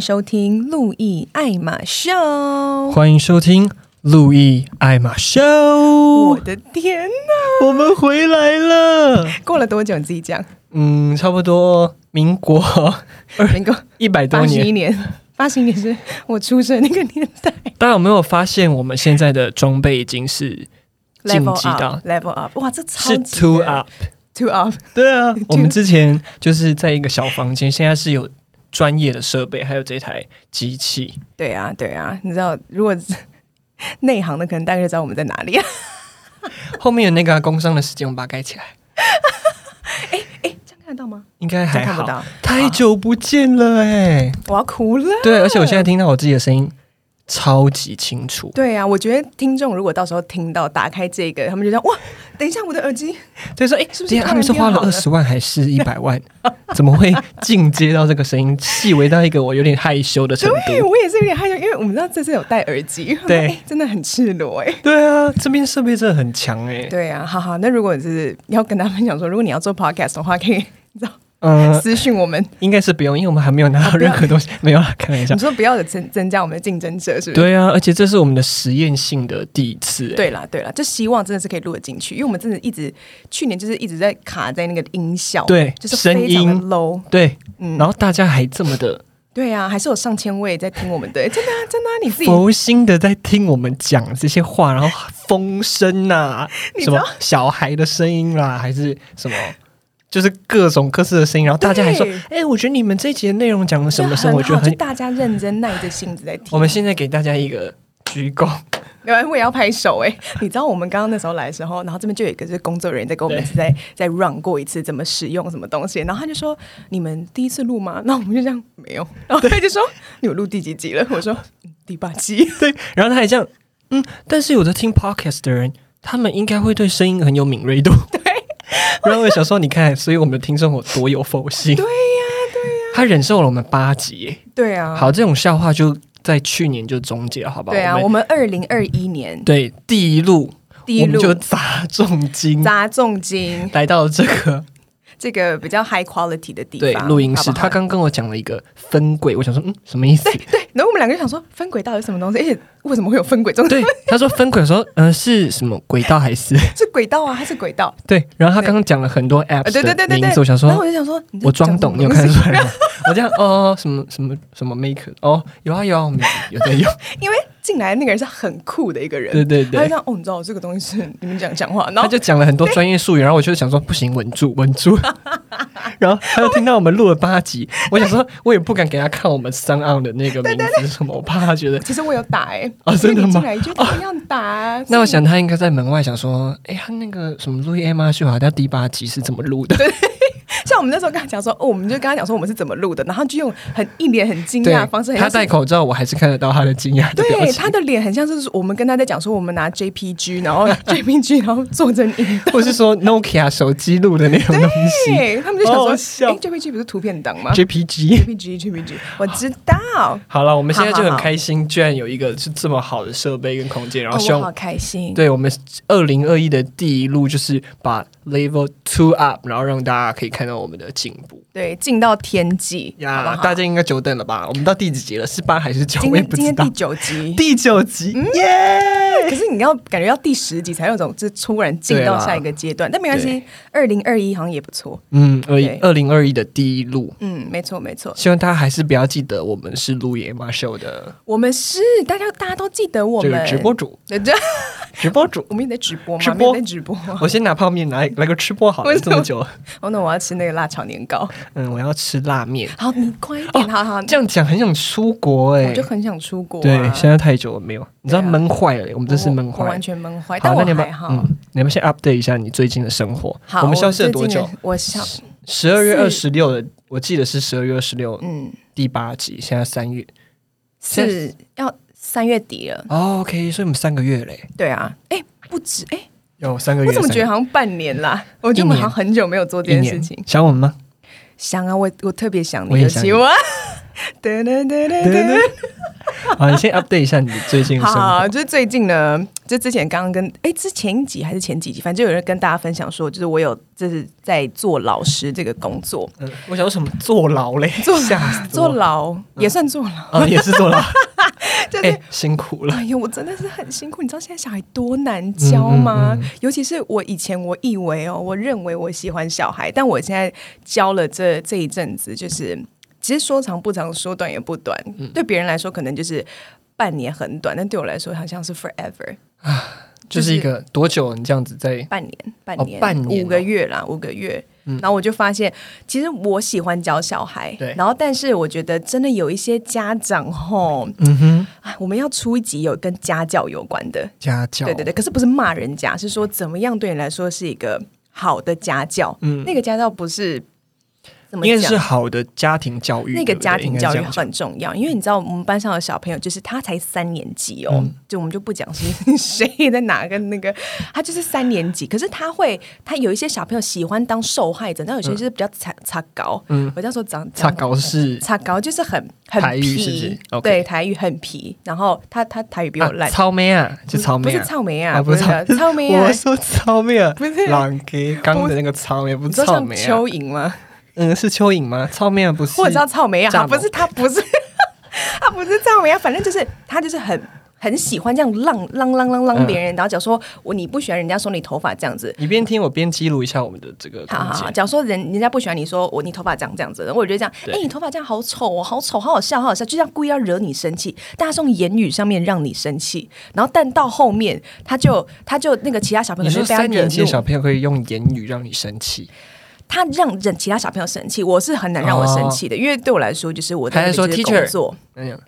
迎收听路易爱马秀。欢迎收听路易爱马秀。我的天哪，我们回来了！过了多久？你自己讲。嗯，差不多民国，民国一百多年，一年，八十一年是我出生那个年代。大家有没有发现，我们现在的装备已经是晋级到 level up？哇，这超级是 two up，two up。对啊，我们之前就是在一个小房间，现在是有专业的设备，还有这台机器。对啊，对啊，你知道，如果 内行的可能大概就知道我们在哪里啊。后面有那个工商的时间，我们把它盖起来。哎哎，这样看得到吗？应该还好。看不到。太久不见了哎，我要哭了。对，而且我现在听到我自己的声音。超级清楚，对啊，我觉得听众如果到时候听到打开这个，他们就说哇，等一下我的耳机，所以说哎，是不是他们是花了二十万还是 一百万？怎么会进阶到这个声音细微到一个我有点害羞的程度？对，我也是有点害羞，因为我们知道这次有戴耳机，对，真的很赤裸哎。对啊，这边设备真的很强哎。对啊，好好，那如果是要跟他们讲说，如果你要做 podcast 的话，可以，你知道。嗯，私讯我们应该是不用，因为我们还没有拿到任何东西，没有啦，开玩笑。你说不要有增增加我们的竞争者，是不是？对啊，而且这是我们的实验性的第一次。对啦，对啦，就希望真的是可以录得进去，因为我们真的一直去年就是一直在卡在那个音效，对，就是声音 low，对，嗯，然后大家还这么的，对啊，还是有上千位在听我们的，真的真的，你自己佛心的在听我们讲这些话，然后风声 呐，什么小孩的声音啦，还是什么。就是各种各式的声音，然后大家还说：“哎、欸，我觉得你们这一集的内容讲了什么什么，我觉得很……”大家认真耐着性子在听。我们现在给大家一个鞠躬，有人我也要拍手哎、欸！你知道我们刚刚那时候来的时候，然后这边就有一个是工作人员在跟我们 在在 run 过一次怎么使用什么东西，然后他就说：“你们第一次录吗？”那我们就这样没有，然后他就说：“你有录第几集了？”我说：“第八集。”对，然后他还这样，嗯，但是有的听 podcast 的人，他们应该会对声音很有敏锐度。对。然后我想说，你看，所以我们的听众有多有佛心。对呀，对呀。他忍受了我们八集。对啊。好，这种笑话就在去年就终结了，好不好？对啊，我们二零二一年对第一路，第一路就砸重金，砸重金来到了这个。这个比较 high quality 的地方，对，录音室。他刚跟我讲了一个分轨，我想说，嗯，什么意思？对，对，然后我们两个就想说，分轨到底是什么东西？而且为什么会有分轨这种？对，他说分轨的时候，嗯、呃，是什么轨道还是？是轨道啊，还是轨道？对。然后他刚刚讲了很多 apps 对对对对对，我想说，然后我就想说，我装懂，你有看出来吗？我这样哦，什么什么什么 maker？哦，有啊有啊，我们有在用，因为。进来那个人是很酷的一个人，对对对，他就这样哦，你知道这个东西是你们讲讲话，然后他就讲了很多专业术语，然后我就想说不行，稳住稳住，然后他就听到我们录了八集，我想说我也不敢给他看我们 SoundOn 的那个名字是什么，我怕他觉得。其实我有打哎、欸，哦真的吗？就这样打。那我想他应该在门外想说，哎、欸，他那个什么路易爱马秀好像第八集是怎么录的？对。像我们那时候跟他讲说，哦，我们就跟他讲说我们是怎么录的，然后就用很一脸很惊讶的方式。他戴口罩，我还是看得到他的惊讶。对，他的脸很像是我们跟他在讲说，我们拿 JPG，然后 JPG，然后做成影，或是说 Nokia 手机录的那种东西。对，他们就想说，哎、欸、，JPG 不是图片档吗？JPG，JPG，JPG，我知道。好了，我们现在就很开心，居然有一个是这么好的设备跟空间，然后希望、哦、好开心。对我们二零二一的第一路就是把 Level Two Up，然后让大家可以看到我们的进步。对，进到天际呀大家应该久等了吧？我们到第几集了？是八还是九？今天今天第九集，第九集，耶、嗯！可是你要感觉要第十集才有种，就突然进到下一个阶段。但没关系，二零二一好像也不错。嗯，二二零二一的第一路，嗯，没错没错。希望大家还是不要记得我们是路易爱马秀的，我们是大家大家都记得我们、就是、直播主，直播主，我们也在直播吗？直播在直播。我先拿泡面来来个吃播好了，这么久。哦，那我要吃那个辣炒年糕。嗯，我要吃辣面。好，你快一点，哦、好好。这样讲很想出国哎、欸，我就很想出国、啊。对，现在太久了没有，你知道闷坏了、我们真是闷坏，完全闷坏。但我还好。嗯，你们先 update 一下你最近的生活。好，我们消失了多久？我想十二月二十六的，我记得是十二月二十六。嗯，第八集，现在三月，是要三月底了。哦、OK，所以我们三个月嘞、欸。对啊，哎、欸，不止哎。欸有三个月，我怎么觉得好像半年啦？我觉得我们好像很久没有做这件事情。想我们吗？想啊，我我特别想你的希望。对对对对对。好，你先 update 一下你最近的生活。好，就是最近呢，就之前刚刚跟哎，之前几集还是前几集，反正就有人跟大家分享说，就是我有就是在做老师这个工作。嗯，我想说什么坐牢嘞？坐坐牢也算坐牢，嗯，也是坐牢，就是、欸、辛苦了。哎呦，我真的是很辛苦。你知道现在小孩多难教吗？嗯嗯嗯，尤其是我以前我以为哦，我认为我喜欢小孩，但我现在教了这这一阵子，就是其实说长不长，说短也不短。嗯、对别人来说，可能就是。半年很短，但对我来说好像是 forever 啊，就是一个多久？你这样子在半年，半年，哦、半年、哦、五个月啦，五个月。嗯、然后我就发现，其实我喜欢教小孩，对。然后，但是我觉得真的有一些家长吼，嗯哼，我们要出一集有跟家教有关的家教，对对对。可是不是骂人家，是说怎么样对你来说是一个好的家教？嗯，那个家教不是。应该是好的家庭教育，那个家庭教育很重要，因为你知道我们班上的小朋友，就是他才三年级哦，嗯、就我们就不讲是谁在哪个那个，他就是三年级，可是他会，他有一些小朋友喜欢当受害者，但有些就是比较擦擦高，嗯，我叫说长擦高是擦高，就是很很皮，对，台语很皮，然后他他台语比我烂，草莓啊，就草莓，不是草莓啊，不是草莓啊，我说草莓啊，不是狼给刚的那个草莓，不是草莓啊，蚯蚓吗？嗯，是蚯蚓吗？草莓啊，不是。我知道草莓啊，不是他，不是他，不是草莓啊。反正就是他，就是很很喜欢这样浪浪浪浪浪别人。然后假如说我你不喜欢人家说你头发这样子，你边听我边记录一下我们的这个。好好好，假如说人人家不喜欢你说我你头发这样这样子，我觉得这样，哎对，你头发这样好丑哦，好丑，好好笑，好好笑，就这样故意要惹你生气。但他是用言语上面让你生气，然后但到后面他就他就那个其他小朋友，你说三年级的小朋友可以用言语让你生气？他让人其他小朋友生气，我是很难让我生气的，因为对我来说，就是我在说工作，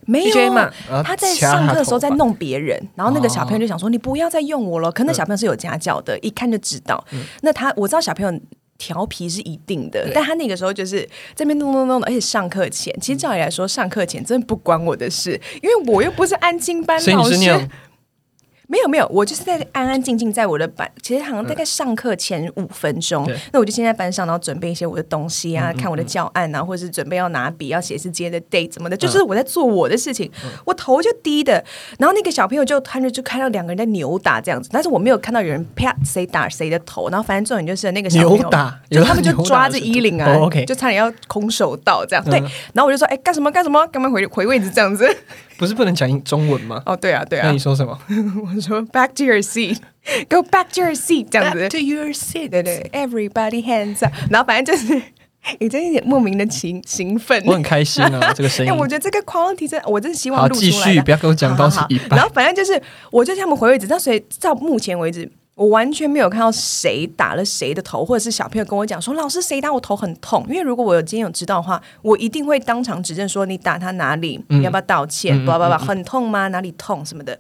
没有嘛？他在上课的时候在弄别人，然后那个小朋友就想说：“你不要再用我了。”可能小朋友是有家教的，一看就知道。那他我知道小朋友调皮是一定的，但他那个时候就是这边弄弄弄的，而且上课前，其实照理来说，上课前真的不关我的事，因为我又不是安静班老师。没有没有，我就是在安安静静在我的班，其实好像大概上课前五分钟，嗯、那我就先在班上，然后准备一些我的东西啊，嗯嗯嗯看我的教案啊，或者是准备要拿笔要写是今天的 date 怎么的，就是我在做我的事情，嗯、我头就低的，然后那个小朋友就看着就看到两个人在扭打这样子，但是我没有看到有人啪谁打谁的头，然后反正重点就是那个小朋友扭打，就他们就抓着衣领啊，就差点要空手道这样，对，然后我就说哎干什么干什么，干嘛回回位置这样子。不是不能讲中文吗？哦，对啊，对啊。那你说什么？我说 back to your seat, go back to your seat，这样子。Back to your seat，对对，everybody hands up。然后反正就是 有这有点莫名的兴兴奋。我很开心啊，这个声音。我觉得这个 quality 真，我真的希望录出来。好，继续，不要跟我讲到是一半。然后反正就是，我就叫他们回位置。那所以到目前为止。我完全没有看到谁打了谁的头，或者是小朋友跟我讲说：“老师，谁打我头很痛？”因为如果我有今天有知道的话，我一定会当场指证说：“你打他哪里？你要不要道歉？不不不，很痛吗？哪里痛什么的？”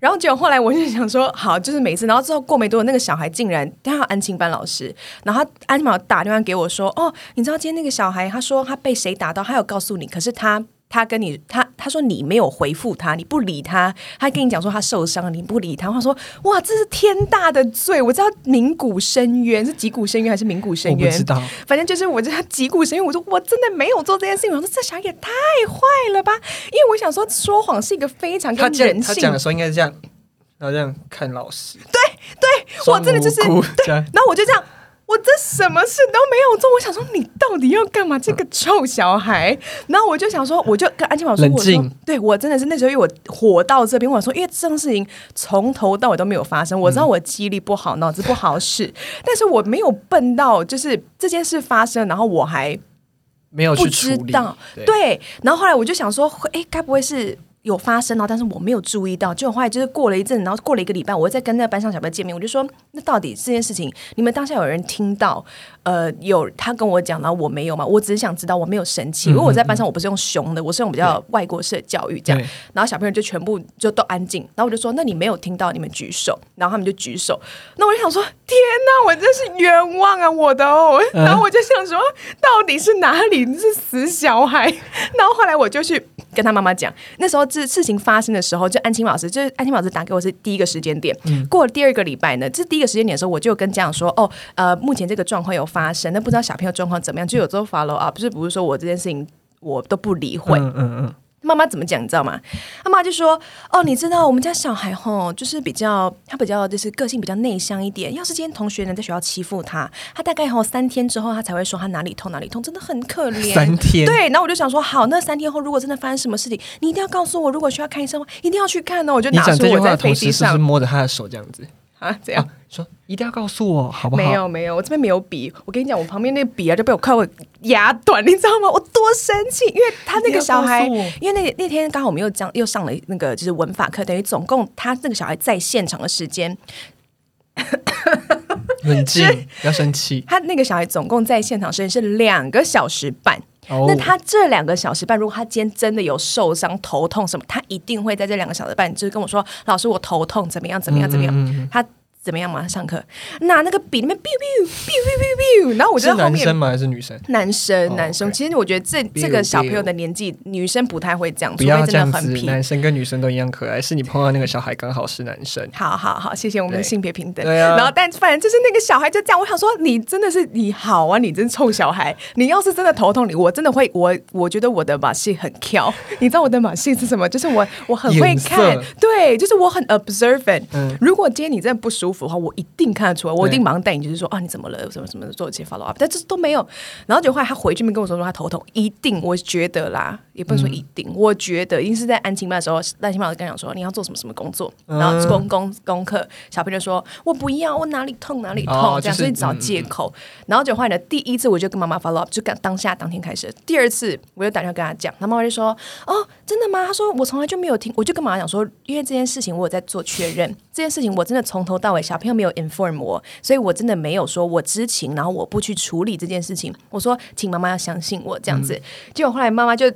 然后结果后来我就想说：“好，就是每次。”然后之后过没多久，那个小孩竟然他安亲班老师，然后他安亲班打电话给我说：“哦，你知道今天那个小孩，他说他被谁打到，他有告诉你，可是他。”他跟你，他他说你没有回复他，你不理他，他跟你讲说他受伤了，你不理他。他说哇，这是天大的罪！我知道鸣鼓深渊是击鼓深渊还是鸣鼓深渊？我不知道，反正就是我知道击鼓深渊。我说我真的没有做这件事情。我说这小孩也太坏了吧！因为我想说说谎是一个非常跟人性。他讲的时候应该是这样，然后这样看老师。对对，我真的就是对，然后我就这样。我这什么事都没有做，我想说你到底要干嘛？这个臭小孩！然后我就想说，我就跟安静宝说，我说，对我真的是那时候，因为我火到这边，我说，因为这种事情从头到尾都没有发生，我知道我记忆力不好，脑子不好使，但是我没有笨到就是这件事发生，然后我还没有去知道。对，然后后来我就想说，哎，该不会是？有发生哦，但是我没有注意到。就后来就是过了一阵，然后过了一个礼拜，我再跟那个班上小朋友见面，我就说：“那到底这件事情，你们当下有人听到？呃，有他跟我讲，然后我没有嘛？我只是想知道，我没有生气，因为我在班上我不是用熊的，我是用比较外国式的教育这样。然后小朋友就全部就都安静，然后我就说：那你没有听到，你们举手。然后他们就举手。那我就想说：天哪，我真是冤枉啊，我的哦。然后我就想说，到底是哪里？你是死小孩。然后后来我就去跟他妈妈讲，那时候。这事情发生的时候，就安青老师，就是安青老师打给我是第一个时间点。嗯、过了第二个礼拜呢，这第一个时间点的时候，我就跟家长说：“哦，呃，目前这个状况有发生，那不知道小朋友状况怎么样？”就有时候 follow up，不是不是说我这件事情我都不理会。嗯嗯，嗯妈妈怎么讲？你知道吗？妈妈就说：“哦，你知道我们家小孩吼，就是比较他比较就是个性比较内向一点。要是今天同学呢在学校欺负他，他大概吼三天之后他才会说他哪里痛哪里痛，真的很可怜。三天对，然后我就想说，好，那三天后如果真的发生什么事情，你一定要告诉我。如果需要看医生一定要去看哦。我就拿出我在飞机上是摸着他的手这样子。”啊，这样、啊、说一定要告诉我，好不好？没有没有，我这边没有笔。我跟你讲，我旁边那个笔啊，就被我快我压断，你知道吗？我多生气，因为他那个小孩，因为那那天刚好我们又讲又上了那个就是文法课，等于总共他那个小孩在现场的时间，冷静，不要生气。他那个小孩总共在现场时间是两个小时半。哦、那他这两个小时半，如果他今天真的有受伤、头痛什么，他一定会在这两个小时半，就是跟我说：“老师，我头痛，怎么样？怎么样？怎么样？”嗯嗯嗯他。怎么样嘛？上课拿那个笔，里面 biu biu biu biu biu biu，然后我觉得后面男生吗？还是女生？男生，男生。其实我觉得这这个小朋友的年纪，女生不太会这样，不要这样子。男生跟女生都一样可爱，是你碰到那个小孩刚好是男生。好好好，谢谢我们的性别平等。对啊。然后，但反正就是那个小孩就这样，我想说，你真的是你好啊，你真臭小孩。你要是真的头痛，你我真的会，我我觉得我的马戏很跳。你知道我的马戏是什么？就是我我很会看，对，就是我很 observant。嗯。如果今天你真的不舒服的话，我一定。看得出来，我一定马上带你，就是说啊，你怎么了？什么什么做一些 follow up，但这都没有。然后就后来他回去没跟我说说他头痛，一定我觉得啦，也不能说一定，嗯、我觉得一定是在安亲班的时候，安亲班老师跟他讲说你要做什么什么工作，然后功功功课，小朋友就说我不要，我哪里痛哪里痛，哦、这样所以找借口。嗯、然后就后来呢，第一次我就跟妈妈 follow up，就当当下当天开始。第二次我就打电话跟他讲，他妈妈就说哦，真的吗？他说我从来就没有听，我就跟妈妈讲说，因为这件事情我有在做确认，这件事情我真的从头到尾小朋友没有 inform 我，所以。我真的没有说我知情，然后我不去处理这件事情。我说，请妈妈要相信我这样子。嗯、结果后来妈妈就，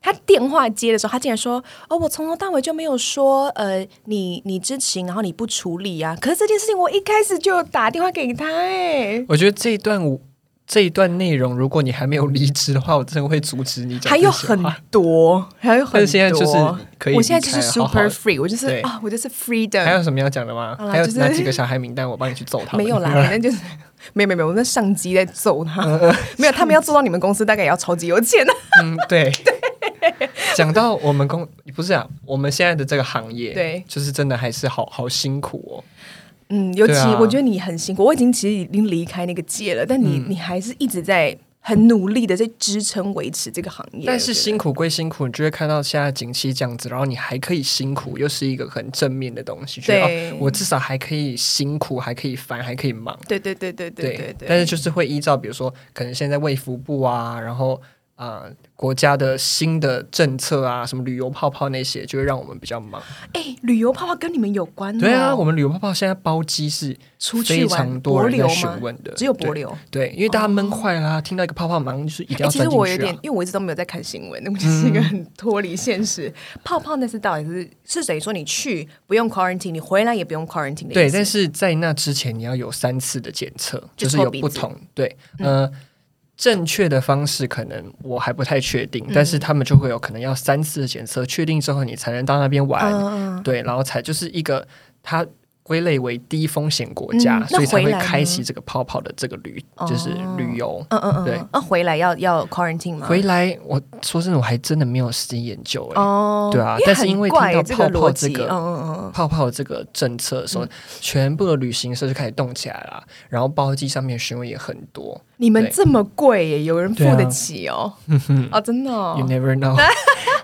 她电话接的时候，她竟然说：“哦，我从头到尾就没有说，呃，你你知情，然后你不处理啊。”可是这件事情我一开始就打电话给他，哎，我觉得这一段我。这一段内容，如果你还没有离职的话，我真的会阻止你讲。还有很多，还有很多。但是现在就是可以，我现在就是 super free，我就是啊、哦，我就是 freedom。还有什么要讲的吗？还有哪几个小孩名单，我帮你去揍他们。没有啦，反正就是 没有没有没有，我那上级在揍他。没有，他们要做到你们公司，大概也要超级有钱。嗯，对。讲到我们公不是啊，我们现在的这个行业，对，就是真的还是好好辛苦哦。嗯，尤其我觉得你很辛苦，啊、我已经其实已经离开那个界了，但你、嗯、你还是一直在很努力的在支撑维持这个行业。但是辛苦归辛苦，你就会看到现在景气这样子，然后你还可以辛苦，又是一个很正面的东西。对，觉得、哦，我至少还可以辛苦，还可以烦，还可以忙。对对对对对对，对，对。但是就是会依照，比如说，可能现在卫福部啊，然后。啊、呃，国家的新的政策啊，什么旅游泡泡那些，就会让我们比较忙。哎、欸，旅游泡泡跟你们有关？对啊，我们旅游泡泡现在包机是出非常多人在询问的，只有帛琉。对，因为大家闷坏啦，哦、听到一个泡泡，马上就是一定要、啊欸。其实我有点，因为我一直都没有在看新闻，那我就是一个很脱离现实。嗯、泡泡那是到底是是谁说你去不用 quarantine，你回来也不用 quarantine 的？对，但是在那之前你要有三次的检测，就是有不同。对，嗯。呃正确的方式可能我还不太确定，嗯、但是他们就会有可能要三次检测，确定之后你才能到那边玩，嗯、对，然后才就是一个它。归类为低风险国家，嗯、所以才会开启这个泡泡的这个旅，哦、就是旅游。嗯嗯嗯，对。那、啊、回来要要 quarantine 吗？回来，我说真的，我还真的没有时间研究哎。哦，对啊。但是因为听到泡泡这个，嗯嗯嗯，泡泡这个政策的时候，嗯、全部的旅行社就开始动起来了，然后包机上面询问也很多。你们这么贵耶，有人付得起哦？啊，真的、哦。You never know。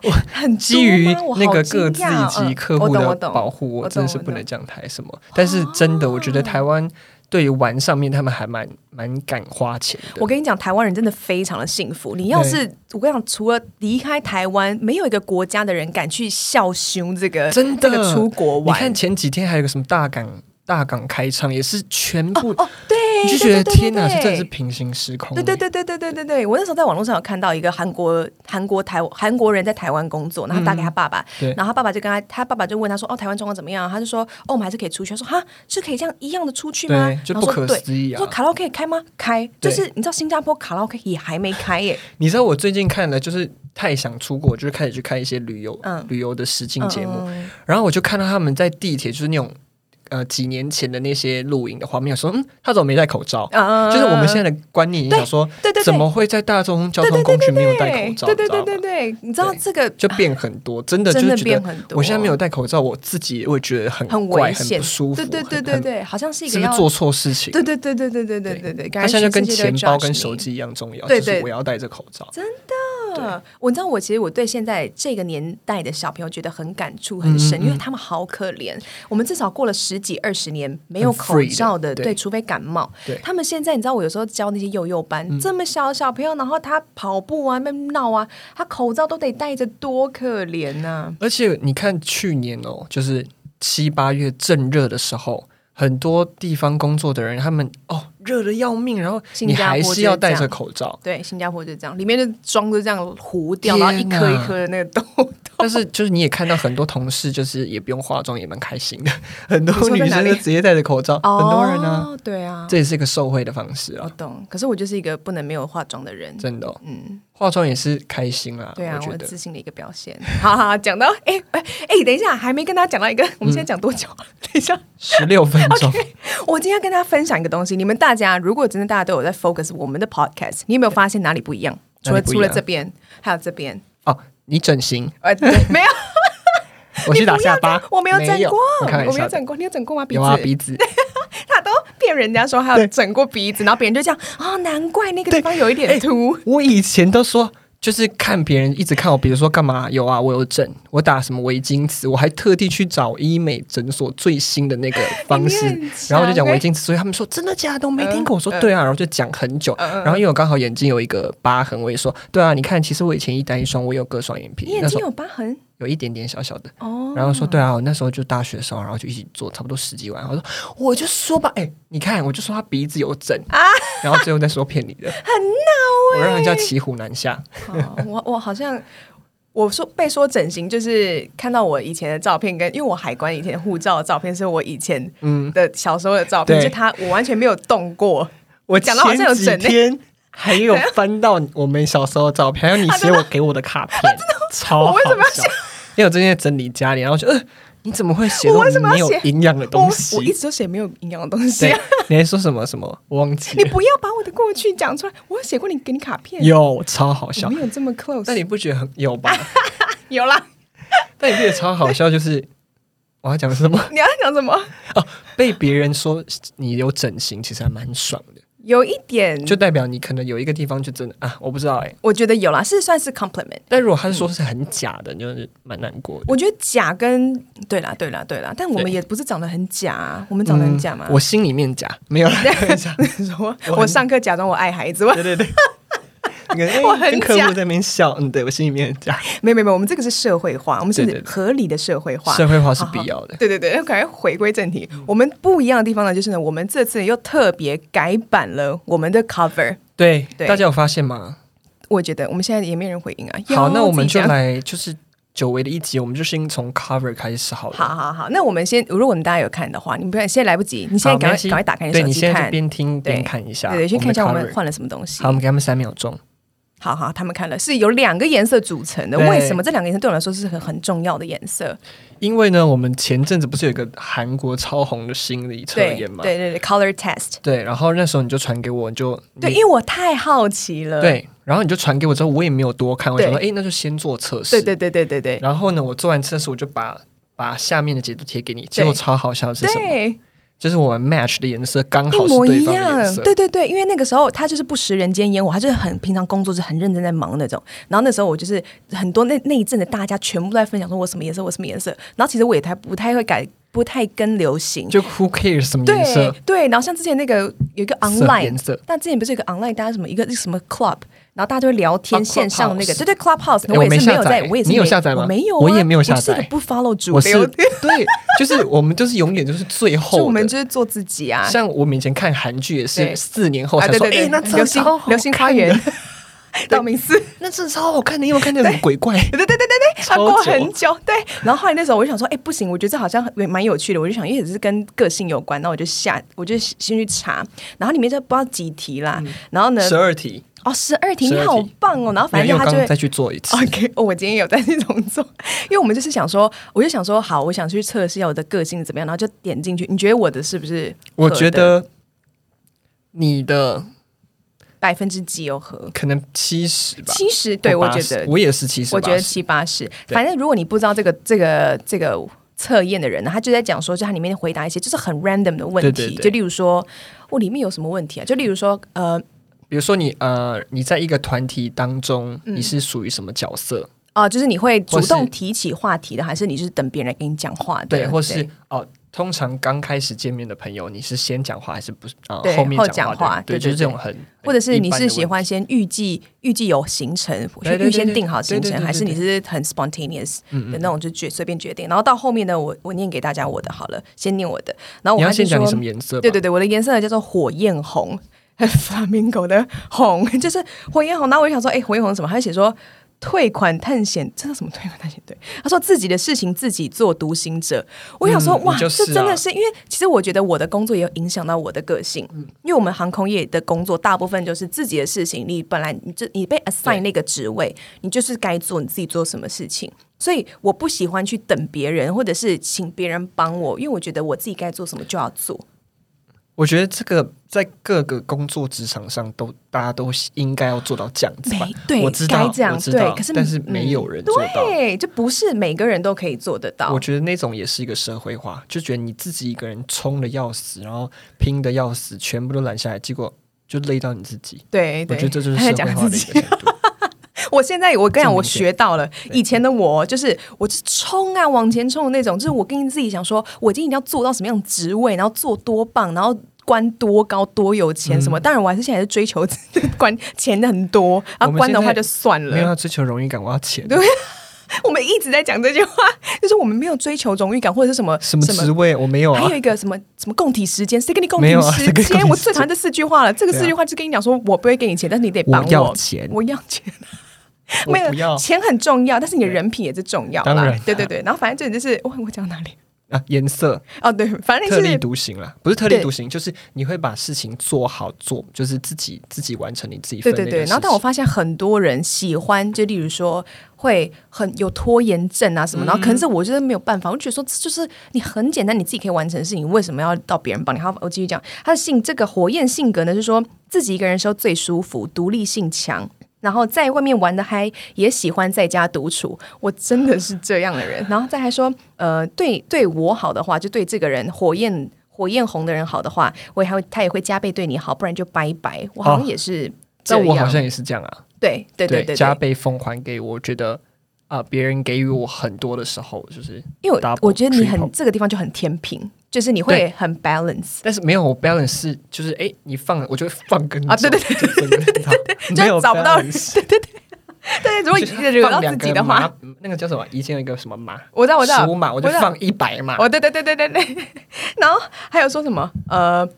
我很基于那个各自以及客户的保护，我真的是不能这样谈什么。但是真的，我觉得台湾对于玩上面，他们还蛮蛮敢花钱的。我跟你讲，台湾人真的非常的幸福。你要是我跟你讲，除了离开台湾，没有一个国家的人敢去笑凶这个真的这个出国玩。你看前几天还有个什么大港。大港开唱也是全部哦，对，你就觉得天哪，是真的是平行时空。对对对对对对对对，我那时候在网络上有看到一个韩国韩国台韩国人在台湾工作，然后打给他爸爸，然后他爸爸就跟他，他爸爸就问他说：“哦，台湾状况怎么样？”他就说：“哦，我们还是可以出去。”他说：“哈，是可以这样一样的出去吗？”就不可思议啊！说卡拉 OK 开吗？开，就是你知道新加坡卡拉 OK 也还没开耶。你知道我最近看了，就是太想出国，就是开始去看一些旅游旅游的实境节目，然后我就看到他们在地铁，就是那种。呃几年前的那些录影的画面，说嗯，他怎么没戴口罩？啊、就是我们现在的观念，想说，对对对，怎么会在大众交通工具没有戴口罩？对对对对对，你知道这个就变很多，真的就是我现在没有戴口罩，我自己也会觉得很很危险，很不舒服。对对对对对，好像是一个是不是做错事情？对对对对对对对对对，他现在就跟钱包跟手机一样重要，就是我要戴着口罩。真的，我知道，我其实我对现在这个年代的小朋友觉得很感触很深，因为他们好可怜。我们至少过了十几二十年没有口罩的，对，除非感冒。他们现在你知道，我有时候教那些幼幼班，这么小的小朋友，然后他跑步啊、那闹啊，他口罩都得戴着，多可怜呐！而且你看去年哦，就是七八月正热的时候，很多地方工作的人，他们哦。热的要命，然后你还是要戴着口罩。对，新加坡就这样，里面的妆都这样糊掉，然后一颗一颗的那个痘痘。但是 就是你也看到很多同事，就是也不用化妆，也蛮开心的。很多女生就直接戴着口罩，很多人呢，对啊，这也是一个受惠的方式啊。我懂，可是我就是一个不能没有化妆的人，真的。嗯，化妆也是开心啊。对啊，我自信的一个表现。好好，讲到哎哎哎，等一下，还没跟大家讲到一个，我们现在讲多久？等一下，十六分钟。我今天要跟大家分享一个东西，你们大家如果真的大家都有在 focus 我们的 podcast，你有没有发现哪里不一样？除了除了这边，还有这边哦，你整形？呃，没有，我去打下巴，我没有整过，我没有整过，你有整过吗？鼻子，鼻子，他都骗人家说他有整过鼻子，然后别人就这样啊，难怪那个地方有一点凸。我以前都说。就是看别人一直看我，比如说干嘛有啊，我有整，我打什么维金词，我还特地去找医美诊所最新的那个方式，然后就讲维金词，所以他们说真的假的都没听过，我说对啊，然后就讲很久，然后因为我刚好眼睛有一个疤痕，我也说对啊，你看其实我以前一单一双，我有割双眼皮，你眼睛有疤痕。有一点点小小的，哦。然后说对啊，我那时候就大学的时候，然后就一起做差不多十几万。我说我就说吧，哎，你看，我就说他鼻子有整啊，然后最后再说骗你的，很闹，我让人家骑虎难下。我我好像我说被说整形，就是看到我以前的照片，跟因为我海关以前护照的照片是我以前嗯。的小时候的照片，就他我完全没有动过。我讲到好像有整天还有翻到我们小时候的照片，还有你 写我给我的卡片，超好笑。因为我最近在整理家里，然后就，呃，你怎么会写那么没有营养的东西？我，我一直都写没有营养的东西啊。你还说什么什么？我忘记。你不要把我的过去讲出来。我有写过你给你卡片，有超好笑。没有这么 close，但你不觉得很有吧？有啦。但你不觉得超好笑？就是我要讲什么？你要讲什么？哦，被别人说你有整形，其实还蛮爽的。有一点，就代表你可能有一个地方就真的啊，我不知道哎、欸。我觉得有啦，是算是 compliment。但如果他是说是很假的，嗯、就是蛮难过的。我觉得假跟对啦，对啦，对啦，但我们也不是长得很假啊，我们长得很假吗？嗯、我心里面假，没有啦。我我上课假装我爱孩子，对对对。我很跟客户在那边笑，嗯，对我心里面很假。没没没，我们这个是社会化，我们是合理的社会化，社会化是必要的。对对对，要赶快回归正题。我们不一样的地方呢，就是呢，我们这次又特别改版了我们的 cover。对，大家有发现吗？我觉得我们现在也没人回应啊。好，那我们就来，就是久违的一集，我们就先从 cover 开始好了。好好好，那我们先，如果我们大家有看的话，你不要现在来不及，你现在赶快赶快打开你手机看，对，你现在边听边看一下，对，先看一下我们换了什么东西。好，我们给他们三秒钟。好好，他们看了是有两个颜色组成的。为什么这两个颜色对我来说是很很重要的颜色？因为呢，我们前阵子不是有一个韩国超红的心理测验嘛？对对对，Color Test。对，然后那时候你就传给我，你就对，因为我太好奇了。对，然后你就传给我之后，我也没有多看，我想说，哎，那就先做测试。对对对对对对。然后呢，我做完测试，我就把把下面的截图贴给你，结果超好笑的是什么？就是我们 match 的颜色刚好是对方的颜色，对对对，因为那个时候他就是不食人间烟火，他就是很平常工作是很认真在忙那种。然后那时候我就是很多那那一阵的大家全部都在分享说我什么颜色，我什么颜色。然后其实我也太不太会改，不太跟流行。就 who cares 什么颜色？对对。然后像之前那个有一个 online 颜色，但之前不是有个 online 大家什么一个什么 club。然后大家就会聊天，线上那个，对对，Clubhouse，我也是没有在，我也是你有下载吗？没有，我也没有下载。是不 follow 主流，对，就是我们就是永远就是最后，就我们就是做自己啊。像我们以前看韩剧也是四年后才说，哎，那流星流星花园，道明寺，那真的超好看的，因为看那种鬼怪，对对对对对，他过很久，对。然后后来那时候我就想说，哎，不行，我觉得这好像也蛮有趣的，我就想，因为也是跟个性有关，那我就下，我就先去查，然后里面就不知道几题啦，然后呢，十二题。哦，十二题，你好棒哦！然后反正他就会再去做一次。OK，哦，我今天有在去重做，因为我们就是想说，我就想说，好，我想去测试一下我的个性怎么样，然后就点进去。你觉得我的是不是？我觉得你的百分之几有合？可能七十吧，七十。对，我觉得我也是七十，我觉得七八十。反正如果你不知道这个这个这个测验的人呢，他就在讲说，就他里面回答一些就是很 random 的问题，对对对，就例如说，我里面有什么问题啊？就例如说，呃。比如说你呃，你在一个团体当中，你是属于什么角色？哦、就是你会主动提起话题的，还是你是等别人来跟你讲话的？对，或是哦、呃，通常刚开始见面的朋友，你是先讲话还是不是啊？呃、后面讲话，对，就是这种很，或者是你是喜欢先预计预计有行程，预先定好行程，还是你是很 spontaneous 的那种，就决随便决定。然后到后面呢，我我念给大家我的好了，先念我的。然后我要先讲你什么颜色？对对对，我的颜色叫做火焰红。Flamingo 的红 就是火焰红，那我就想说，哎、欸，火焰红是什么？他写说退款探险，这是什么退款探险？对，他说自己的事情自己做，独行者。我想说，嗯、哇，这、啊、真的是因为其实我觉得我的工作也有影响到我的个性，嗯、因为我们航空业的工作大部分就是自己的事情，你本来你就你被 assign 那个职位，你就是该做你自己做什么事情，所以我不喜欢去等别人，或者是请别人帮我，因为我觉得我自己该做什么就要做。我觉得这个在各个工作职场上都大家都应该要做到这样子吧？对，我知道，该这样，我知道，对，可是但是没有人做到，对，就不是每个人都可以做得到。我觉得那种也是一个社会化，就觉得你自己一个人冲的要死，然后拼的要死，全部都揽下来，结果就累到你自己。对，我觉得这就是社会化的一个程度。我现在我跟你讲，我学到了。以前的我就是，我是冲啊，往前冲的那种。就是我跟自己想说，我今天一定要做到什么样的职位，然后做多棒，然后官多高，多有钱什么。嗯、当然，我还是现在是追求 官钱很多，然后官的话就算了。没有要追求荣誉感，我要钱。对，我们一直在讲这句话，就是我们没有追求荣誉感或者是什么什么职位，我没有、啊。还有一个什么什么共体时间，谁跟你共体时间？啊、我最讨厌这四句话了。这个四句话就跟你讲说，我不会给你钱，但是你得帮我，我要钱，我要钱。没有钱很重要，但是你的人品也是重要啦。当然，对对对。然后反正这里就是，我我讲哪里啊？颜色哦，对，反正、特立独行了，不是特立独行，就是你会把事情做好做，就是自己自己完成你自己。对对对。然后，但我发现很多人喜欢，就例如说会很有拖延症啊什么，然后可能是我觉得没有办法，我觉得说就是你很简单，你自己可以完成的事情，为什么要到别人帮你？好，我继续讲，他的性这个火焰性格呢，是说自己一个人的时候最舒服，独立性强。然后在外面玩的嗨，也喜欢在家独处。我真的是这样的人。然后再还说，呃，对对我好的话，就对这个人火焰火焰红的人好的话，我也还会他也会加倍对你好，不然就拜拜。我好像也是这我好像也是这样啊。对对对对，加倍奉还给我，觉得啊、呃，别人给予我很多的时候，就是因为我，我觉得你很这个地方就很天平。就是你会很 balance，但是没有我 balance 是就是哎，你放我就会放跟啊，对对对对对对对，没有找不到人，对对对对，如果惹到自己的话，那个叫什么？以前有一个什么码？我知道我知道，十五码我就放一百码。哦，对对对对对对，然后还有说什么？呃。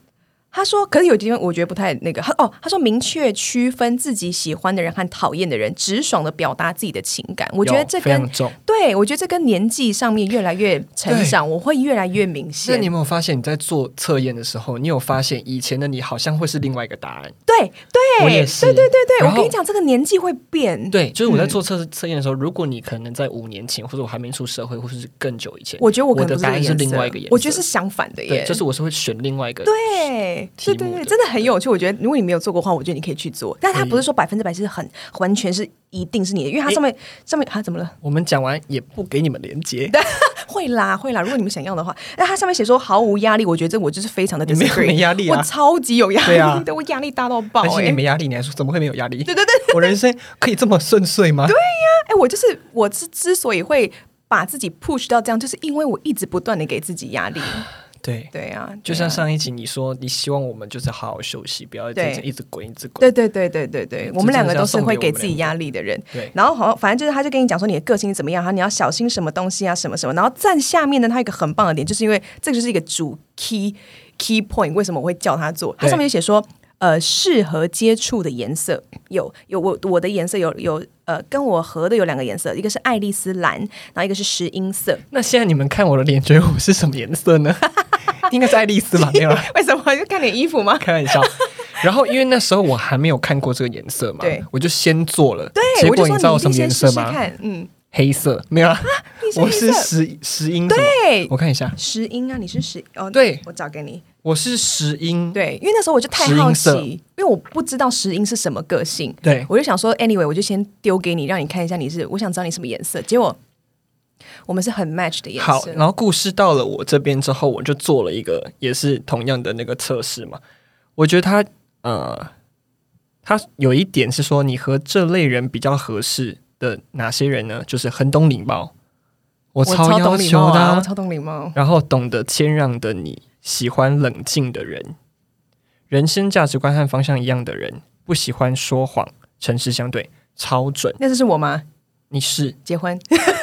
他说：“可是有地方我觉得不太那个。他哦，他说明确区分自己喜欢的人和讨厌的人，直爽的表达自己的情感。我觉得这跟对，我觉得这跟年纪上面越来越成长，我会越来越明显。那你有没有发现你在做测验的时候，你有发现以前的你好像会是另外一个答案？对对，我也是。对对对对，我跟你讲，这个年纪会变。对，就是我在做测测验的时候，如果你可能在五年前，或者我还没出社会，或者是更久以前，我觉得我可能的答案是另外一个颜色。我觉得是相反的耶，就是我是会选另外一个。对，对对对，真的。很有趣，我觉得如果你没有做过的话，我觉得你可以去做。但它不是说百分之百是很完全是一定是你的，因为它上面、欸、上面它怎么了？我们讲完也不给你们连接，会啦会啦。如果你们想要的话，那它上面写说毫无压力，我觉得这我就是非常的没压力、啊，我超级有压力的，啊、我压力大到爆、欸。而且你没压力，你还说怎么会没有压力？对对对，我人生可以这么顺遂吗？对呀、啊，哎、欸，我就是我之之所以会把自己 push 到这样，就是因为我一直不断的给自己压力。对对啊，就像上一集你说，你希望我们就是好好休息，不要一直一直滚，一直滚。对对对对对对，我们两个都是会给自己压力的人。对，然后好像反正就是，他就跟你讲说你的个性怎么样，哈，你要小心什么东西啊，什么什么。然后站下面呢，他有一个很棒的点，就是因为这个就是一个主 key key point，为什么我会叫他做？他上面就写说。呃，适合接触的颜色有有我我的颜色有有呃，跟我合的有两个颜色，一个是爱丽丝蓝，然后一个是石英色。那现在你们看我的脸，觉得我是什么颜色呢？应该是爱丽丝吧？没有？为什么？就看点衣服吗？开玩笑，然后因为那时候我还没有看过这个颜色嘛，对，我就先做了。对，结果你知道我什么颜色吗？试试看，嗯，黑色。没有啊？我是石石英，对，我看一下。石英啊，你是石哦，对，我找给你，我是石英，对，因为那时候我就太好奇，因为我不知道石英是什么个性，对，我就想说，anyway，我就先丢给你，让你看一下你是，我想知道你什么颜色，结果我们是很 match 的颜色。好，然后故事到了我这边之后，我就做了一个也是同样的那个测试嘛，我觉得他呃，他有一点是说你和这类人比较合适的哪些人呢？就是很懂礼貌。我超要求的、啊，我超懂礼貌。然后懂得谦让的你，喜欢冷静的人，人生价值观和方向一样的人，不喜欢说谎，诚实相对，超准。那这是我吗？你是结婚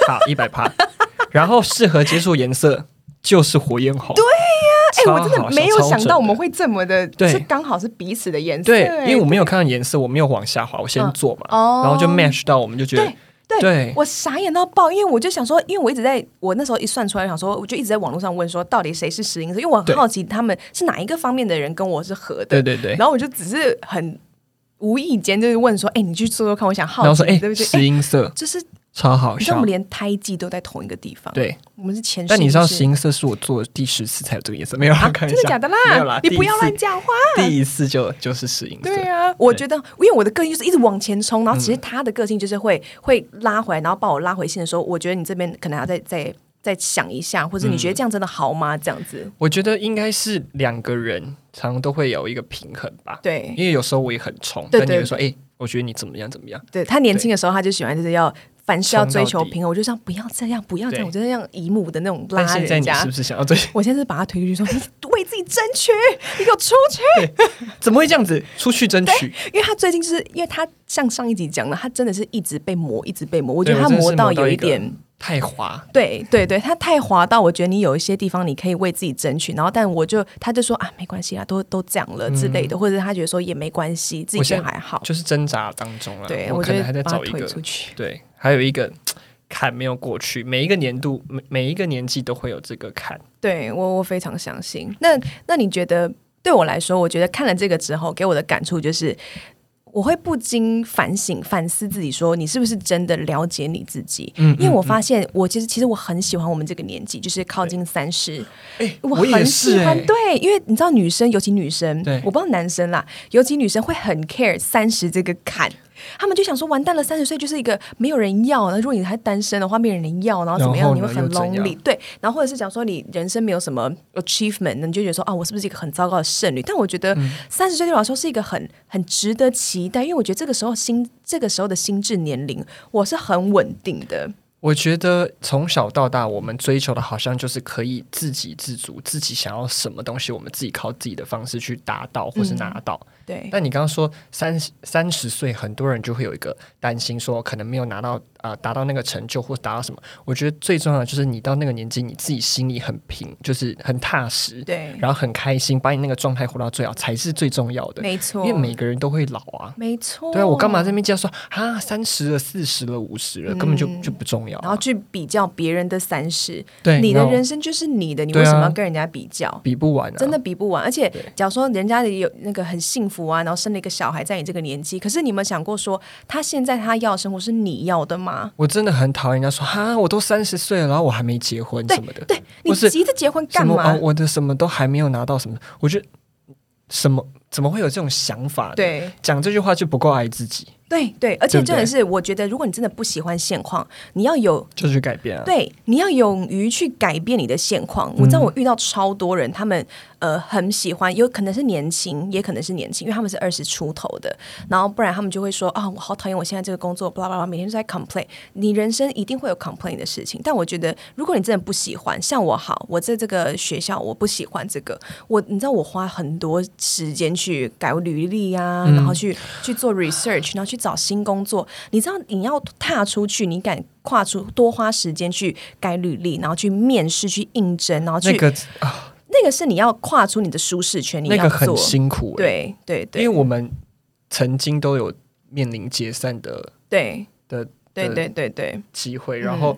好一百趴。然后适合接触颜色就是火焰红。对哎、欸，我真的没有想到我们会这么的，对，是刚好是彼此的颜色。对，因为我没有看到颜色，我没有往下滑，我先做嘛，嗯、然后就 match 到，我们就觉得。对，对我傻眼到爆，因为我就想说，因为我一直在我那时候一算出来，想说，我就一直在网络上问说，到底谁是石英色？因为我很好奇他们是哪一个方面的人跟我是合的。对对对。然后我就只是很无意间就是问说，哎，你去做做看，我想好奇，然后说，哎，对不对？石英色就是超好笑，我们连胎记都在同一个地方。对，我们是前世。但你知道石英色是我做第十次才有这个颜色，没有啊？真的假的啦？没有啦，你不要乱讲话。第一次就就是石英色。对啊，我觉得，因为我的个性就是一直往前冲，然后其实他的个性就是会会拉回来，然后把我拉回线的时候，我觉得你这边可能要再再再想一下，或者你觉得这样真的好吗？这样子，我觉得应该是两个人常常都会有一个平衡吧。对，因为有时候我也很冲，但你会说，哎，我觉得你怎么样怎么样？对，他年轻的时候，他就喜欢就是要。凡事要追求平衡，我就想不要这样，不要这样，我就这样姨母的那种拉人家。你是不是想要追？我现在是把他推出去说：“你为自己争取，你给我出去！”怎么会这样子？出去争取？因为他最近就是因为他像上一集讲的，他真的是一直被磨，一直被磨。我觉得他磨到有一点太滑。对对对，他太滑到我觉得你有一些地方你可以为自己争取，然后但我就他就说啊，没关系啊，都都这样了之类的，或者他觉得说也没关系，自己觉得还好，就是挣扎当中了。对，我可能还在找一个。对。还有一个 坎没有过去，每一个年度、每每一个年纪都会有这个坎。对我，我非常相信。那那你觉得，对我来说，我觉得看了这个之后，给我的感触就是，我会不禁反省、反思自己，说你是不是真的了解你自己？嗯，因为我发现，我其实其实我很喜欢我们这个年纪，就是靠近三十。哎，我很喜欢。欸、对，因为你知道，女生尤其女生，对，我不知道男生啦，尤其女生会很 care 三十这个坎。他们就想说，完蛋了，三十岁就是一个没有人要。那如果你还单身的话，没有人要，然后怎么样？你会很 lonely。对，然后或者是讲说你人生没有什么 achievement，那你就觉得说啊，我是不是一个很糟糕的剩女？但我觉得三十岁对我来说是一个很很值得期待，因为我觉得这个时候心这个时候的心智年龄，我是很稳定的。我觉得从小到大，我们追求的好像就是可以自给自足，自己想要什么东西，我们自己靠自己的方式去达到或是拿到。嗯对，但你刚刚说三十三十岁，很多人就会有一个担心，说可能没有拿到啊、呃，达到那个成就或达到什么。我觉得最重要的就是你到那个年纪，你自己心里很平，就是很踏实，对，然后很开心，把你那个状态活到最好才是最重要的。没错，因为每个人都会老啊，没错。对啊，我干嘛在那边介绍说啊，三十了、四十了、五十了，根本就就不重要。然后去比较别人的三十，对，你的人生就是你的，你为什么要跟人家比较？比不完啊，真的比不完。而且假如说人家有那个很幸福啊。然后生了一个小孩，在你这个年纪，可是你有没有想过说，他现在他要的生活是你要的吗？我真的很讨厌人家说哈，我都三十岁了，然后我还没结婚什么的。对，你急着结婚干嘛？我的什么都还没有拿到，什么？我觉得什么怎么会有这种想法？对，讲这句话就不够爱自己。对对，而且真的是，我觉得如果你真的不喜欢现况，你要有就去改变啊。对，你要勇于去改变你的现况。嗯、我知道我遇到超多人，他们呃很喜欢，有可能是年轻，也可能是年轻，因为他们是二十出头的，然后不然他们就会说啊，我好讨厌我现在这个工作，巴拉巴拉，每天都在 complain。你人生一定会有 complain 的事情，但我觉得如果你真的不喜欢，像我好，我在这个学校我不喜欢这个，我你知道我花很多时间去改履历啊，嗯、然后去去做 research，然后去。找新工作，你知道你要踏出去，你敢跨出，多花时间去改履历，然后去面试、去应征，然后去那个啊，那个是你要跨出你的舒适圈，你要做，那个很辛苦，对对对，因为我们曾经都有面临解散的，对。的，对对对对。机会，然后。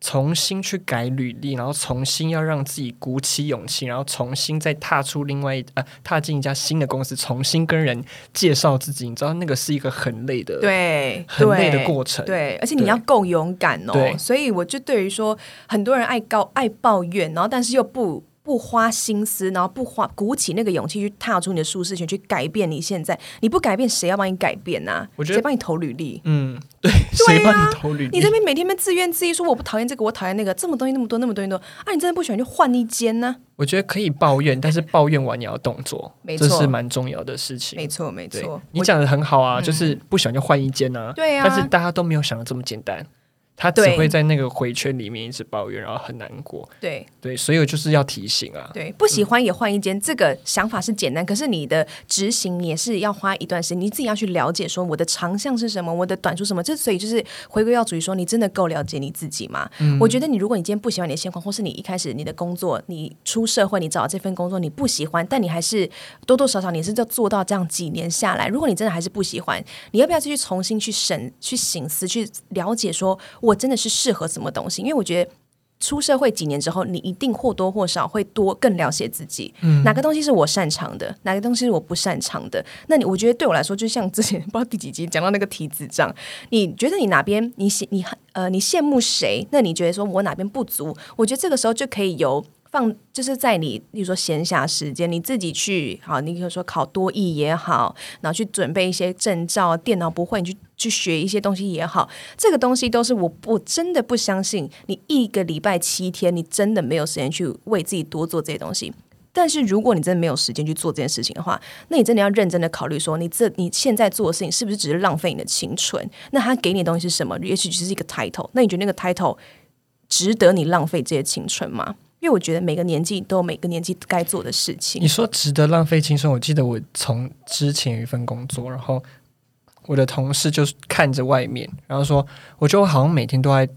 重新去改履历，然后重新要让自己鼓起勇气，然后重新再踏出另外一呃踏进一家新的公司，重新跟人介绍自己，你知道那个是一个很累的，对，很累的过程。对，而且你要够勇敢哦。所以我就对于说，很多人爱告爱抱怨，然后但是又不。不花心思，然后不花鼓起那个勇气去踏出你的舒适圈，去改变你现在。你不改变，谁要帮你改变呢、啊？我觉得谁帮你投履历？嗯，对，谁帮你投履历？你这边每天自怨自艾，说我不讨厌这个，我讨厌那个，这么东西那么多，那么多那么多啊！你真的不喜欢就换一间呢？我觉得可以抱怨，但是抱怨完你要动作，没错，这是蛮重要的事情。没错，没错，你讲的很好啊，就是不喜欢就换一间啊。对啊，但是大家都没有想的这么简单。他只会在那个回圈里面一直抱怨，然后很难过。对对，所以我就是要提醒啊。对，不喜欢也换一间，嗯，这个想法是简单，可是你的执行也是要花一段时间。你自己要去了解，说我的长项是什么，我的短处什么。这所以就是回归到主义，说你真的够了解你自己吗？嗯，我觉得你如果你今天不喜欢你的现况，或是你一开始你的工作，你出社会，你找这份工作你不喜欢，但你还是多多少少你是要做到这样几年下来，如果你真的还是不喜欢，你要不要继续重新去审、去醒思、去了解，说我真的是适合。什么东西？因为我觉得出社会几年之后，你一定或多或少会多更了解自己。嗯，哪个东西是我擅长的，哪个东西是我不擅长的？那你我觉得对我来说，就像之前不知道第几集讲到那个体脂账，你觉得你哪边你羡你呃你羡慕谁？那你觉得说我哪边不足？我觉得这个时候就可以由。放就是在你，比如说闲暇时间，你自己去好，你比如说考多艺也好，然后去准备一些证照，电脑不会，你去去学一些东西也好，这个东西都是我我真的不相信，你一个礼拜七天，你真的没有时间去为自己多做这些东西。但是如果你真的没有时间去做这件事情的话，那你真的要认真的考虑说，你这你现在做的事情是不是只是浪费你的青春？那他给你东西是什么？也许只是一个 title，那你觉得那个 title 值得你浪费这些青春吗？因为我觉得每个年纪都有每个年纪该做的事情。你说值得浪费青春？我记得我从之前有一份工作，然后我的同事就是看着外面，然后说：“我觉得我好像每天都在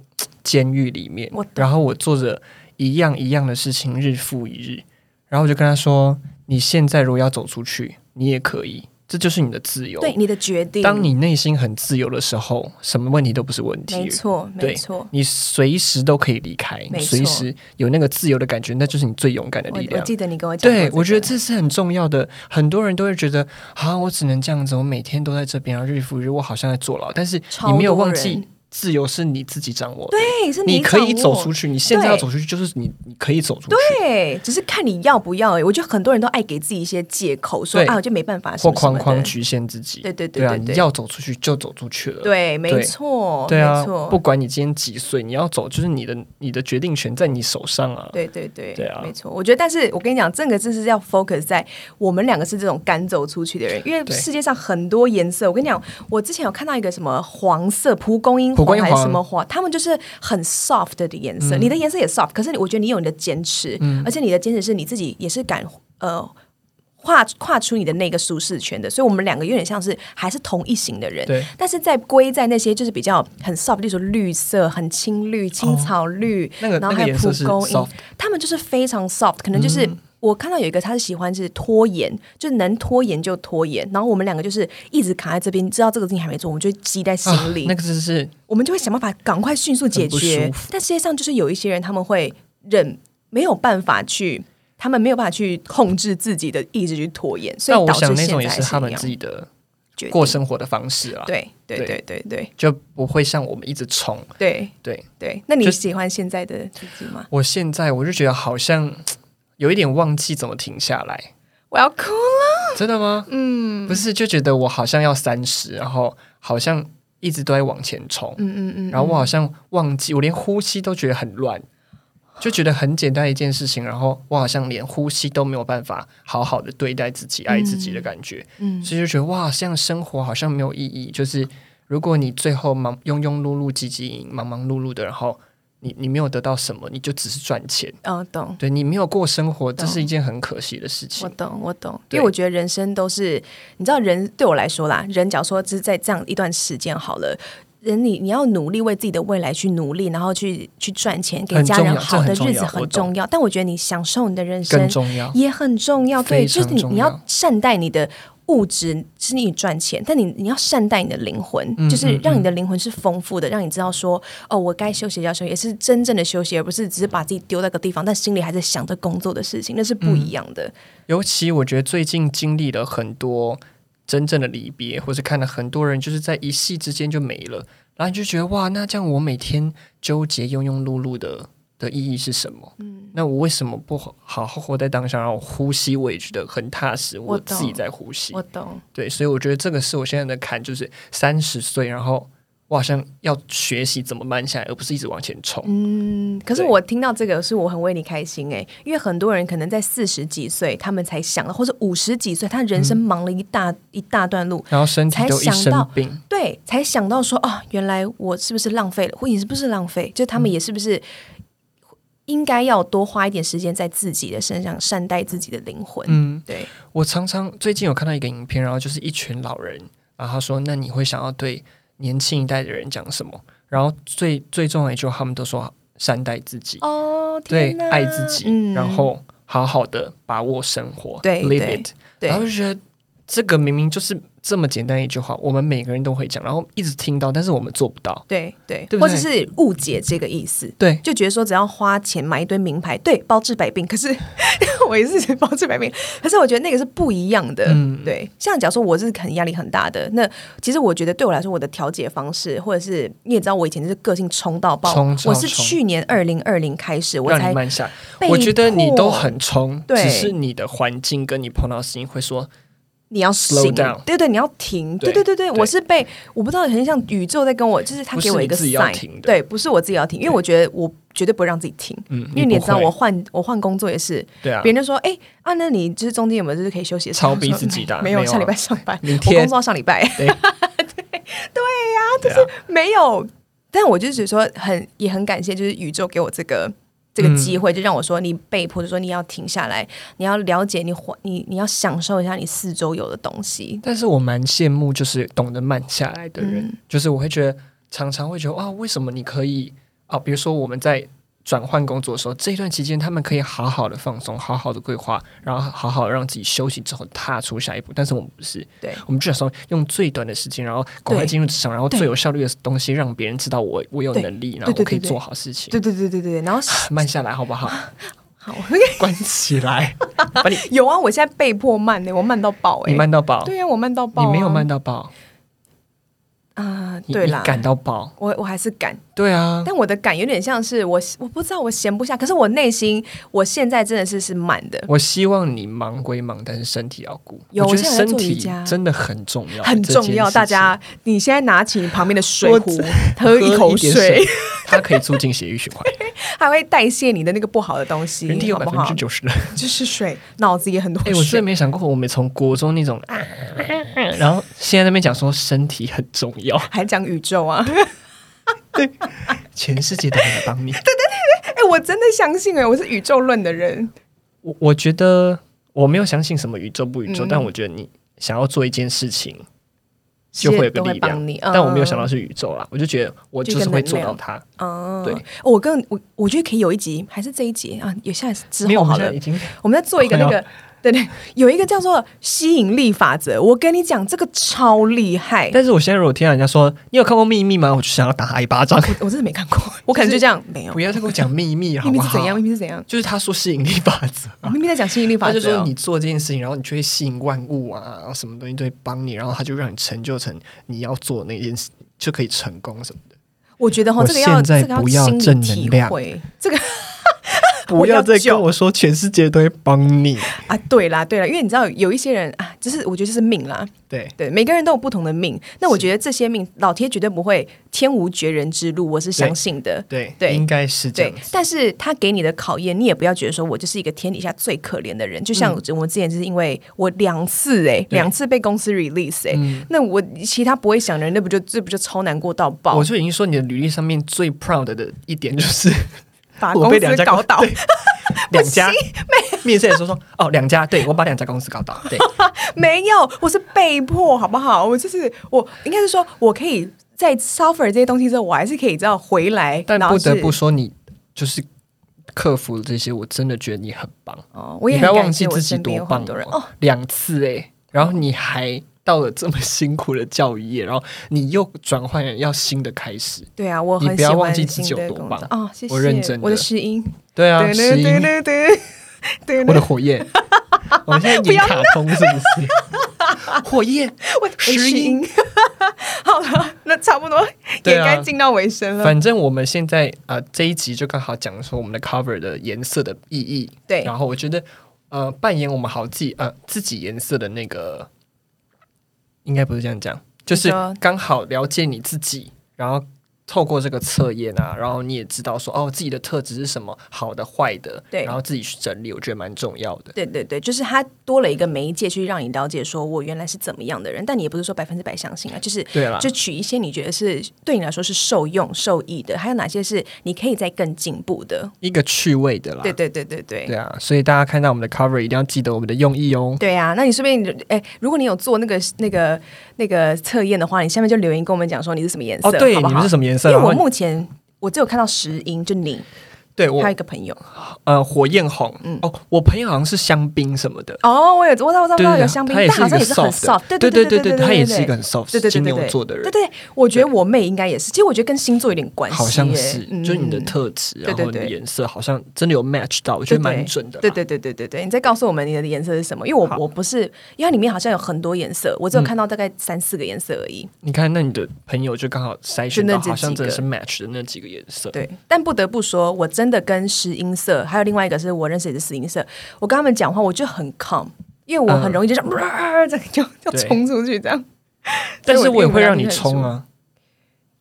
监狱里面，然后我做着一样一样的事情，日复一日。”然后我就跟他说：“你现在如果要走出去，你也可以。”这就是你的自由，对你的决定。当你内心很自由的时候，什么问题都不是问题。没错，没错，你随时都可以离开，随时有那个自由的感觉，那就是你最勇敢的力量。我，我记得你跟我讲，对，我觉得这是很重要的。很多人都会觉得，啊，我只能这样子，我每天都在这边，日复一日，我好像在坐牢。但是你没有忘记。自由是你自己掌握的，对，是你，你可以走出去。你现在要走出去，就是你，你可以走出去。对，只是看你要不要。哎，我觉得很多人都爱给自己一些借口，说啊，我就没办法，或框框局限自己。对对对对，你要走出去就走出去了。对，没错，对啊，不管你今天几岁，你要走，就是你的你的决定权在你手上啊。对对对，对啊，没错。我觉得，但是我跟你讲，这个真是要 focus 在我们两个是这种敢走出去的人，因为世界上很多颜色。我跟你讲，我之前有看到一个什么黄色蒲公英黄还是什么花。他们就是很 soft 的颜色，嗯、你的颜色也 soft，可是我觉得你有你的坚持，嗯、而且你的坚持是你自己也是敢呃跨跨出你的那个舒适圈的，所以我们两个有点像是还是同一型的人，对。但是在归在那些就是比较很 soft，例如说绿色、很青绿、青草绿，哦、然后还有蒲公英，他们就是非常 soft，可能就是。嗯我看到有一个，他是喜欢是拖延，就能拖延就拖延。然后我们两个就是一直卡在这边，知道这个事情还没做，我们就积在心里。啊、那个就是我们就会想办法赶快迅速解决。但世界上就是有一些人，他们会忍，没有办法去，他们没有办法去控制自己的意志去拖延，所以导致现在是那种也是他们自己的过生活的方式啊。对对对对对，就不会像我们一直冲。对对对，那你喜欢现在的自己吗？我现在我就觉得好像。有一点忘记怎么停下来，我要哭了。真的吗？嗯，不是，就觉得我好像要三十，然后好像一直都在往前冲。嗯嗯嗯，然后我好像忘记，我连呼吸都觉得很乱，就觉得很简单一件事情，然后我好像连呼吸都没有办法好好的对待自己、爱自己的感觉。嗯，所以就觉得哇，这样生活好像没有意义。就是如果你最后忙庸庸碌碌、汲汲营营、忙忙碌碌的，然后。你你没有得到什么，你就只是赚钱。嗯，懂。对，你没有过生活，这是一件很可惜的事情。我懂，我懂。因为我觉得人生都是，你知道，人对我来说啦，人假如说只是在这样一段时间好了，人你你要努力为自己的未来去努力，然后去去赚钱，给家人好的日子很重要。但我觉得你享受你的人生也很重要。对，就是你你要善待你的。物质是你赚钱，但你你要善待你的灵魂，嗯、就是让你的灵魂是丰富的，嗯、让你知道说，哦，我该休息要休息，也是真正的休息，而不是只是把自己丢在个地方，但心里还在想着工作的事情，那是不一样的。嗯、尤其我觉得最近经历了很多真正的离别，或是看了很多人就是在一夕之间就没了，然后你就觉得哇，那这样我每天纠结庸庸碌碌的。的意义是什么？嗯，那我为什么不好好活在当下，然后呼吸，我也觉得很踏实。我，我自己在呼吸，我懂。对，所以我觉得这个是我现在的坎，就是三十岁，然后我好像要学习怎么慢下来，而不是一直往前冲。嗯，可是我听到这个，是我很为你开心哎，因为很多人可能在四十几岁，他们才想了，或者五十几岁，他人生忙了一大、嗯、一大段路，然后身体都一生病，对，才想到说哦，原来我是不是浪费了，或者是不是浪费？就他们也是不是？嗯应该要多花一点时间在自己的身上，善待自己的灵魂。嗯，对。我常常最近有看到一个影片，然后就是一群老人，然后他说：“那你会想要对年轻一代的人讲什么？”然后最最重要的一句话，他们都说：“善待自己。”哦，对，爱自己，嗯、然后好好的把握生活，对，live it。对，然后就觉得这个明明就是。这么简单一句话，我们每个人都会讲，然后一直听到，但是我们做不到。对对，对对，或者是误解这个意思。对，就觉得说只要花钱买一堆名牌，对，包治百病。可是 我也是包治百病，可是我觉得那个是不一样的。嗯，对。像假如说我是很压力很大的，那其实我觉得对我来说，我的调节方式，或者是你也知道，我以前就是个性冲到爆。冲，我是去年二零二零开始，我才慢下来。我觉得你都很冲，只是你的环境跟你碰到事情会说。你要 down，对对，你要停，对对对对，我是被我不知道，很像宇宙在跟我，就是他给我一个 sign，对，不是我自己要停，因为我觉得我绝对不会让自己停，嗯，因为你也知道，我换我换工作也是，对啊，别人就说，哎啊，那你就是中间有没有就是可以休息的？超逼自己的，没有，下礼拜上班，我工作到上礼拜，对。对 对呀，就是没有，但我就是说很也很感谢，就是宇宙给我这个。这个机会就让我说，你被迫就说你要停下来，你要了解你你你要享受一下你四周有的东西。但是我蛮羡慕，就是懂得慢下来的人，嗯、就是我会觉得常常会觉得啊，为什么你可以啊？比如说我们在。转换工作的时候，这一段期间他们可以好好的放松，好好的规划，然后好好让自己休息之后踏出下一步。但是我们不是，对，我们就想说用最短的时间，然后赶快进入职场，然后最有效率的东西，让别人知道我我有能力，然后我可以做好事情。对对对对对，然后慢下来好不好？好，关起来。把你有啊，我现在被迫慢呢，我慢到爆哎，你慢到爆？对呀，我慢到爆，你没有慢到爆。啊，对啦，感到爆，我我还是赶，对啊，但我的感有点像是我，我不知道我闲不下，可是我内心，我现在真的是是满的。我希望你忙归忙，但是身体要顾。有我觉得身体真的很重要，很重要。大家，你现在拿起你旁边的水壶，喝一口水，它可以促进血液循环，还会代谢你的那个不好的东西。人体有百分之九十的就是水，脑子也很多。哎，我真的没想过，我们从国中那种，然后现在那边讲说身体很重要。还讲宇宙啊？对，全世界都来帮你。对对对对，哎、欸，我真的相信哎，我是宇宙论的人。我我觉得我没有相信什么宇宙不宇宙，嗯、但我觉得你想要做一件事情，就会有个力量。但我没有想到是宇宙啦，我就觉得我就是会做到它。哦，对，我跟我我觉得可以有一集，还是这一集啊？有下一次之后好了，已经我们在做一个那个。对对，有一个叫做吸引力法则，我跟你讲，这个超厉害。但是我现在如果听到人家说你有看过秘密吗？我就想要打他一巴掌。我，我真的没看过，我可能就这样没有。不要再跟我讲秘密好不好？秘密是怎样？秘密是怎样？就是他说吸引力法则，哦、秘密在讲吸引力法则，他就说你做这件事情，然后你就会吸引万物啊，然后什么东西都会帮你，然后他就让你成就成你要做那件事，就可以成功什么的。我觉得哈，这个要这个要正能量，这个。不要再跟我说全世界都会帮你啊！对啦，对啦，因为你知道有一些人啊，就是我觉得这是命啦。对对，每个人都有不同的命。那我觉得这些命，老天绝对不会天无绝人之路，我是相信的。对对，应该是这样。但是他给你的考验，你也不要觉得说我就是一个天底下最可怜的人。就像我之前就是因为我两次哎，两次被公司 release 哎，那我其他不会想的人，那不就这不就超难过到爆？我就已经说你的履历上面最 proud 的一点就是。把公司搞倒，两家 面试的时候说哦，两家，对，我把两家公司搞倒，对，没有，我是被迫，好不好？我就是我应该是说，我可以在 suffer 这些东西之后，我还是可以这样回来。但不得不说，你就是克服了这些，我真的觉得你很棒哦。我也不要忘记自己多棒哦，两次哎，然后你还到了这么辛苦的教育业，然后你又转换要新的开始。对啊，我很你不要忘记自己有多棒哦，谢谢。我认真，我的石英，对啊，石英，对对对，我的火焰。我现在演卡通是不是？火焰，我石英。好了，那差不多也该进到尾声了。反正我们现在呃这一集就刚好讲说我们的 cover 的颜色的意义。对，然后我觉得呃扮演我们好自己呃自己颜色的那个，应该不是这样讲，就是刚好了解你自己，然后。透过这个测验啊，然后你也知道说哦，自己的特质是什么，好的、坏的，对，然后自己去整理，我觉得蛮重要的。对对对，就是它多了一个媒介去让你了解，说我原来是怎么样的人，但你也不是说百分之百相信啊，就是对了，就取一些你觉得是对你来说是受用、受益的，还有哪些是你可以再更进步的，一个趣味的啦。对对对对对，对啊，所以大家看到我们的 cover 一定要记得我们的用意哦。对啊，那你顺便哎，如果你有做那个那个那个测验的话，你下面就留言跟我们讲说你是什么颜色，哦，对，好好你们是什么颜色？因为我目前。我只有看到石英，就你。对，我还有一个朋友，呃，火焰红，嗯，哦，我朋友好像是香槟什么的，哦，我也，我知道，我知道有香槟，但好像也是很 soft，对对对对对，他也是一个很 soft，金牛座的。人，对对，我觉得我妹应该也是，其实我觉得跟星座有点关系，好像是，就是你的特质，然后你的颜色好像真的有 match 到，我觉得蛮准的，对对对对对对，你再告诉我们你的颜色是什么？因为我我不是，因为它里面好像有很多颜色，我只有看到大概三四个颜色而已。你看，那你的朋友就刚好筛选到好像真的是 match 的那几个颜色，对，但不得不说，我真的跟石英。音色，还有另外一个是我认识也是四音色。我跟他们讲话，我就很 calm，因为我很容易就 这样，呃、这就就冲出去这样。但是我也会让你冲啊，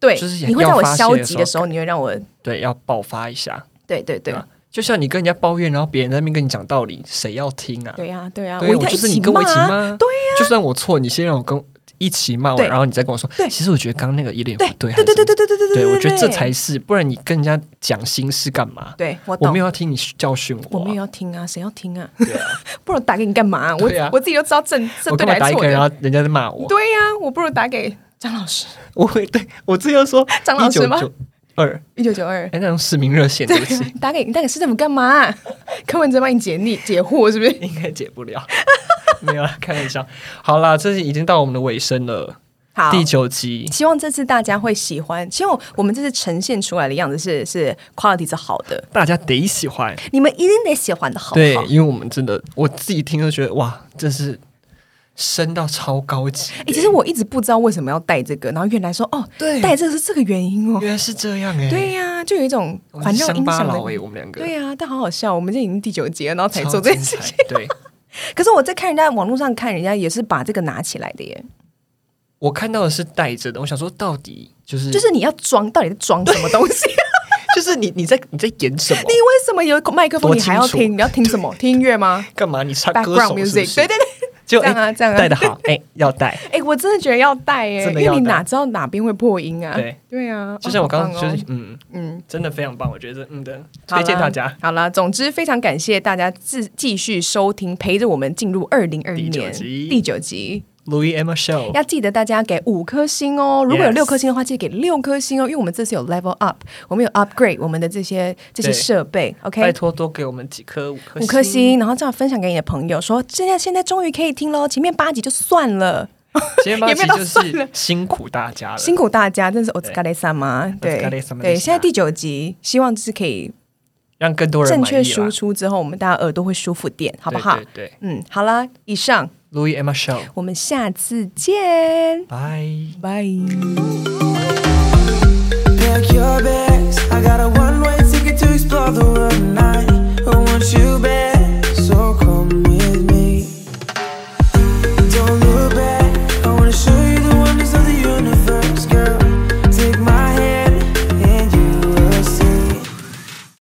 对，就是你会在我消极的时候，你会让我对要爆发一下。对对对，对，就像你跟人家抱怨，然后别人在那边跟你讲道理，谁要听啊？对呀、啊、对呀、啊，我就是你跟我一起骂，对呀、啊，就算我错，你先让我跟。一起骂完，然后你再跟我说，对，其实我觉得刚刚那个有点不对，对对对对对对对对，我觉得这才是，不然你跟人家讲心事干嘛？对，我我没有要听你教训我，我没有要听啊，谁要听啊？对啊，不如打给你干嘛？我我自己都知道正正对还是错，然后人家在骂我。对呀，我不如打给张老师。我会对我自己要说张老师吗？二一九九二，哎，那种市民热线对不起，打给你打给市政府干嘛？柯文哲帮你解腻解惑是不是？应该解不了，没有开玩笑。好啦，这是已经到我们的尾声了。好，第九集，希望这次大家会喜欢。希望我们这次呈现出来的样子是是 quality 是好的，大家得喜欢，你们一定得喜欢的好，好。对，因为我们真的，我自己听都觉得哇，这是升到超高级。哎、欸，其实我一直不知道为什么要带这个，然后原来说哦，对，带这个是这个原因哦，原来是这样哎、欸。对呀、啊，就有一种环绕音响的。我们两个对呀、啊，但好好笑，我们这已经第九集了，然后才做这件事情。对，可是我在看人家网络上看人家也是把这个拿起来的耶。我看到的是带着的，我想说到底就是就是你要装，到底在装什么东西？就是你你在你在演什么？你为什么有麦克风？你还要听？你要听什么？听音乐吗？干嘛？你唱歌手是不是？对对对，就这样啊，这样啊，带的好，哎，要带。哎，我真的觉得要带哎，因为你哪知道哪边会破音啊？对对啊，就像我刚刚就是嗯嗯，真的非常棒，我觉得嗯的推荐大家。好了，总之非常感谢大家继继续收听，陪着我们进入二零二一年第九集。Louis Emma Show，要记得大家给五颗星哦。如果有六颗星的话，记得给六颗星哦。因为我们这次有 level up，我们有 upgrade 我们的这些这些设备。OK，拜托多给我们几颗五颗五颗星，然后这样分享给你的朋友，说现在现在终于可以听喽。前面八集就算了，前面八集 就是辛苦大家了，辛苦大家，真是お疲れ様。对对，现在第九集，希望就是可以让更多人正确输出之后，我们大家耳朵会舒服点，好不好？对，嗯，好了，以上。louis and myself 我们下次见 bye bye pack your bags i got a one way ticket to explore the world